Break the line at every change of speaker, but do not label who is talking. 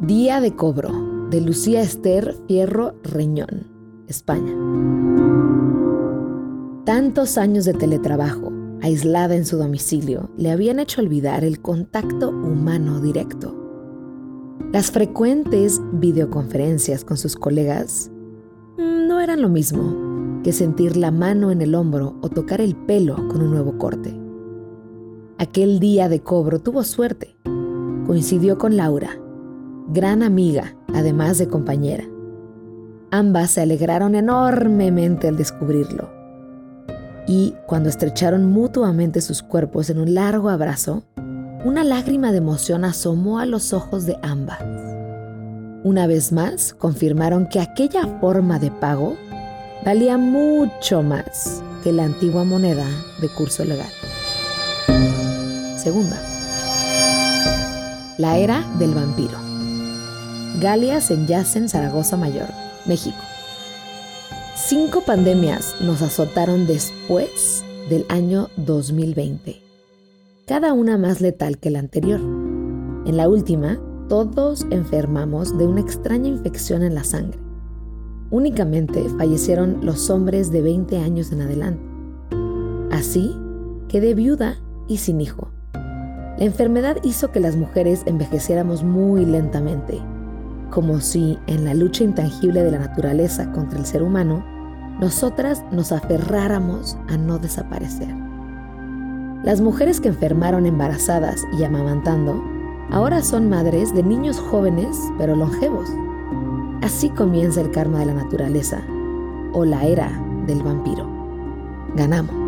Día de cobro de Lucía Esther Fierro Reñón, España. Tantos años de teletrabajo, aislada en su domicilio, le habían hecho olvidar el contacto humano directo. Las frecuentes videoconferencias con sus colegas mm, no eran lo mismo que sentir la mano en el hombro o tocar el pelo con un nuevo corte. Aquel día de cobro tuvo suerte. Coincidió con Laura, gran amiga, además de compañera. Ambas se alegraron enormemente al descubrirlo. Y cuando estrecharon mutuamente sus cuerpos en un largo abrazo, una lágrima de emoción asomó a los ojos de ambas. Una vez más, confirmaron que aquella forma de pago valía mucho más que la antigua moneda de curso legal. Segunda. La era del vampiro. Galias en Yacen, Zaragoza Mayor, México. Cinco pandemias nos azotaron después del año 2020, cada una más letal que la anterior. En la última, todos enfermamos de una extraña infección en la sangre. Únicamente fallecieron los hombres de 20 años en adelante. Así, quedé viuda y sin hijo. La enfermedad hizo que las mujeres envejeciéramos muy lentamente como si en la lucha intangible de la naturaleza contra el ser humano, nosotras nos aferráramos a no desaparecer. Las mujeres que enfermaron embarazadas y amamantando ahora son madres de niños jóvenes pero longevos. Así comienza el karma de la naturaleza o la era del vampiro. Ganamos.